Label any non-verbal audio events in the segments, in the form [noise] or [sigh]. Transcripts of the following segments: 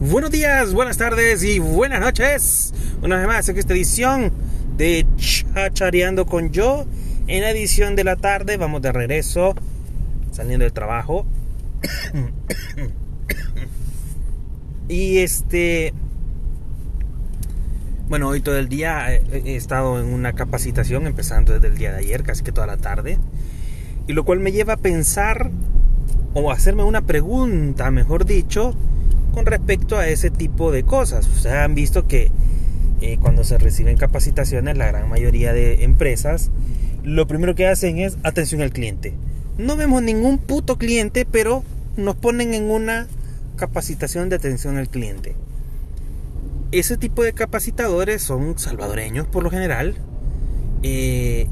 Buenos días, buenas tardes y buenas noches. Una vez más en esta edición de Chachareando con yo. En la edición de la tarde vamos de regreso, saliendo del trabajo. [coughs] y este... Bueno, hoy todo el día he estado en una capacitación, empezando desde el día de ayer, casi que toda la tarde. Y lo cual me lleva a pensar, o hacerme una pregunta, mejor dicho, con respecto a ese tipo de cosas. Ustedes han visto que eh, cuando se reciben capacitaciones, la gran mayoría de empresas, lo primero que hacen es atención al cliente. No vemos ningún puto cliente, pero nos ponen en una capacitación de atención al cliente. Ese tipo de capacitadores son salvadoreños por lo general. Eh,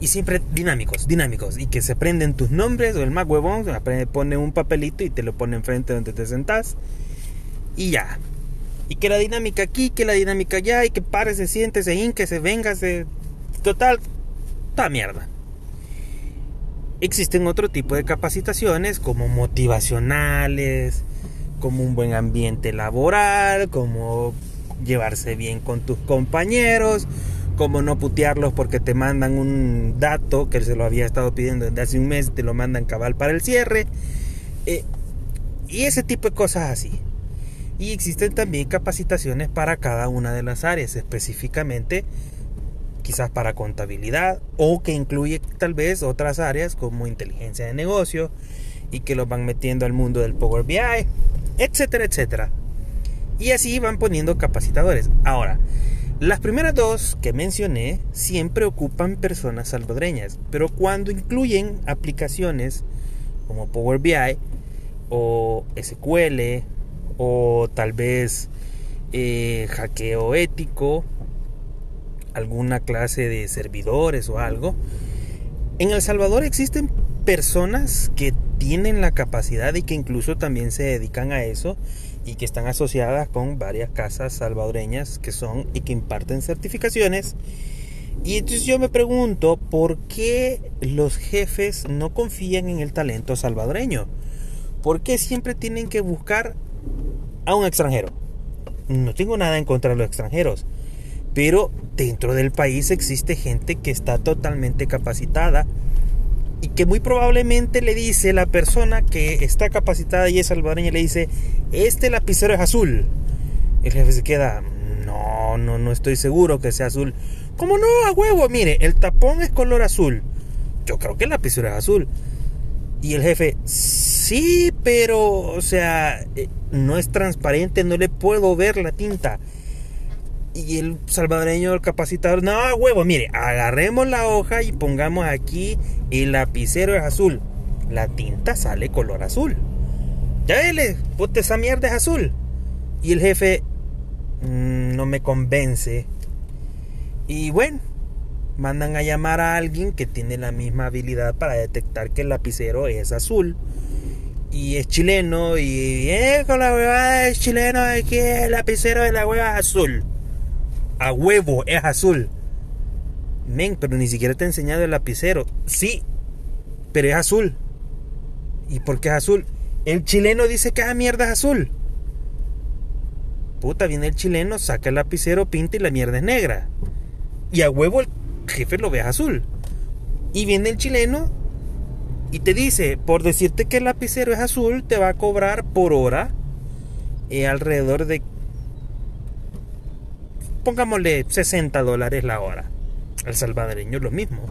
y siempre dinámicos, dinámicos. Y que se prenden tus nombres o el más huevón pone un papelito y te lo pone enfrente donde te sentás. Y ya. Y que la dinámica aquí, que la dinámica allá, y que pare, se siente, se hinque, se venga, se... Total, toda mierda. Existen otro tipo de capacitaciones como motivacionales, como un buen ambiente laboral, como llevarse bien con tus compañeros, como no putearlos porque te mandan un dato que se lo había estado pidiendo desde hace un mes, te lo mandan cabal para el cierre. Eh, y ese tipo de cosas así. Y existen también capacitaciones para cada una de las áreas, específicamente quizás para contabilidad o que incluye tal vez otras áreas como inteligencia de negocio y que los van metiendo al mundo del Power BI, etcétera, etcétera. Y así van poniendo capacitadores. Ahora, las primeras dos que mencioné siempre ocupan personas salvadoreñas, pero cuando incluyen aplicaciones como Power BI o SQL o tal vez eh, hackeo ético, alguna clase de servidores o algo, en El Salvador existen personas que tienen la capacidad y que incluso también se dedican a eso y que están asociadas con varias casas salvadoreñas que son y que imparten certificaciones. Y entonces yo me pregunto por qué los jefes no confían en el talento salvadoreño. ¿Por qué siempre tienen que buscar a un extranjero? No tengo nada en contra de los extranjeros, pero dentro del país existe gente que está totalmente capacitada y que muy probablemente le dice la persona que está capacitada y es salvadoreña, le dice, este lapicero es azul. El jefe se queda, no, no, no estoy seguro que sea azul. ¿Cómo no? A huevo, mire, el tapón es color azul. Yo creo que el lapicero es azul. Y el jefe, sí, pero, o sea, eh, no es transparente, no le puedo ver la tinta. Y el salvadoreño, el capacitador, no, huevo, mire, agarremos la hoja y pongamos aquí el lapicero es azul. La tinta sale color azul. Ya vele, puta, esa mierda es azul. Y el jefe mmm, no me convence. Y bueno, mandan a llamar a alguien que tiene la misma habilidad para detectar que el lapicero es azul. Y es chileno y eh, con la huevada es chileno aquí el lapicero de la hueva azul a huevo, es azul. Men, pero ni siquiera te he enseñado el lapicero. Sí, pero es azul. ¿Y por qué es azul? El chileno dice que esa mierda es azul. Puta, viene el chileno, saca el lapicero, pinta y la mierda es negra. Y a huevo el jefe lo ve azul. Y viene el chileno y te dice, por decirte que el lapicero es azul, te va a cobrar por hora eh, alrededor de pongámosle 60 dólares la hora. El salvadoreño es lo mismo.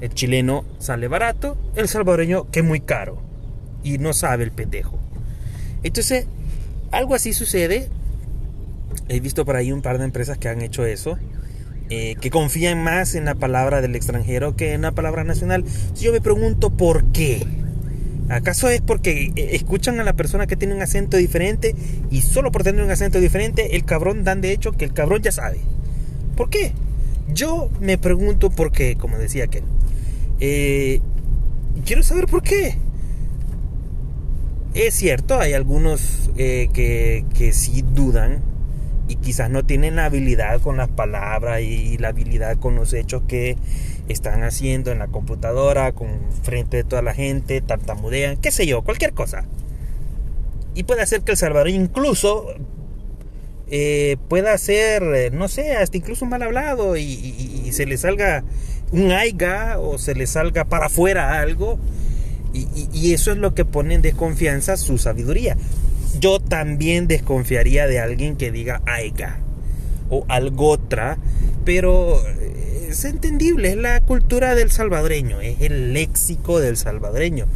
El chileno sale barato, el salvadoreño que muy caro. Y no sabe el pendejo. Entonces, algo así sucede. He visto por ahí un par de empresas que han hecho eso. Eh, que confían más en la palabra del extranjero que en la palabra nacional. Yo me pregunto por qué. ¿Acaso es porque eh, escuchan a la persona que tiene un acento diferente y solo por tener un acento diferente el cabrón dan de hecho que el cabrón ya sabe? ¿Por qué? Yo me pregunto por qué, como decía aquel. Eh, quiero saber por qué. Es cierto, hay algunos eh, que, que sí dudan y quizás no tienen habilidad con las palabras y la habilidad con los hechos que están haciendo en la computadora, con frente de toda la gente, tartamudean, qué sé yo, cualquier cosa. Y puede hacer que el Salvador incluso eh, pueda ser, eh, no sé, hasta incluso mal hablado y, se le salga un aiga o se le salga para afuera algo. Y, y, eso es lo que pone en desconfianza su sabiduría. Yo también desconfiaría de alguien que diga aiga o algotra, pero eh, es entendible, es la cultura del salvadoreño, es el léxico del salvadoreño.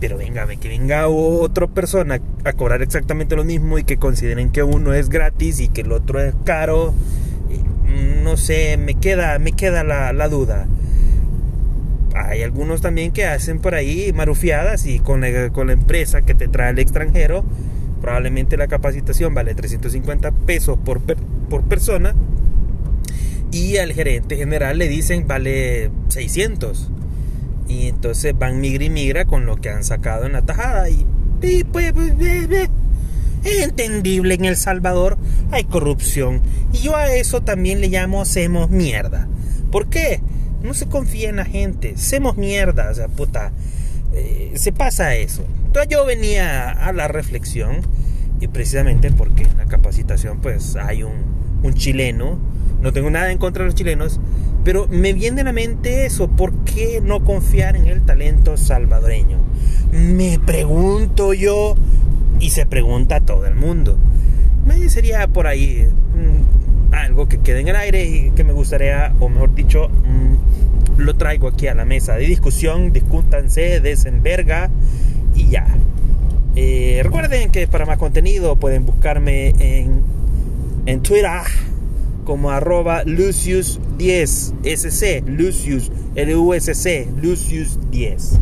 Pero venga, que venga otra persona a cobrar exactamente lo mismo y que consideren que uno es gratis y que el otro es caro. Mm, no sé, me queda, me queda la duda. Hay algunos también que hacen por ahí marufiadas y con la, con la empresa que te trae al extranjero, probablemente la capacitación vale 350 pesos por, por persona y al gerente general le dicen vale 600 y entonces van migra y migra con lo que han sacado en la tajada. Y, pues, pues es entendible, en El Salvador hay corrupción. Y yo a eso también le llamo hacemos mierda. ¿Por qué? No se confía en la gente. Hacemos mierda. O sea, puta. Eh, se pasa eso. Entonces yo venía a la reflexión. Y precisamente porque la capacitación pues hay un, chileno. No tengo nada en contra de los chilenos pero me viene a la mente eso, ¿por qué no confiar en el talento salvadoreño? Me pregunto yo y se pregunta todo el mundo. Me sería por ahí mm, algo que quede en el aire y que me gustaría, o mejor dicho, mm, lo traigo aquí a la mesa de discusión, discútanse, desenverga y ya. Eh, recuerden que para más contenido pueden buscarme en, en Twitter como arroba Lucius10 SC, Lucius, L-U-S-C, Lucius10.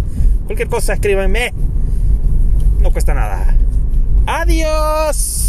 Cualquier cosa escríbanme, no cuesta nada. Adiós.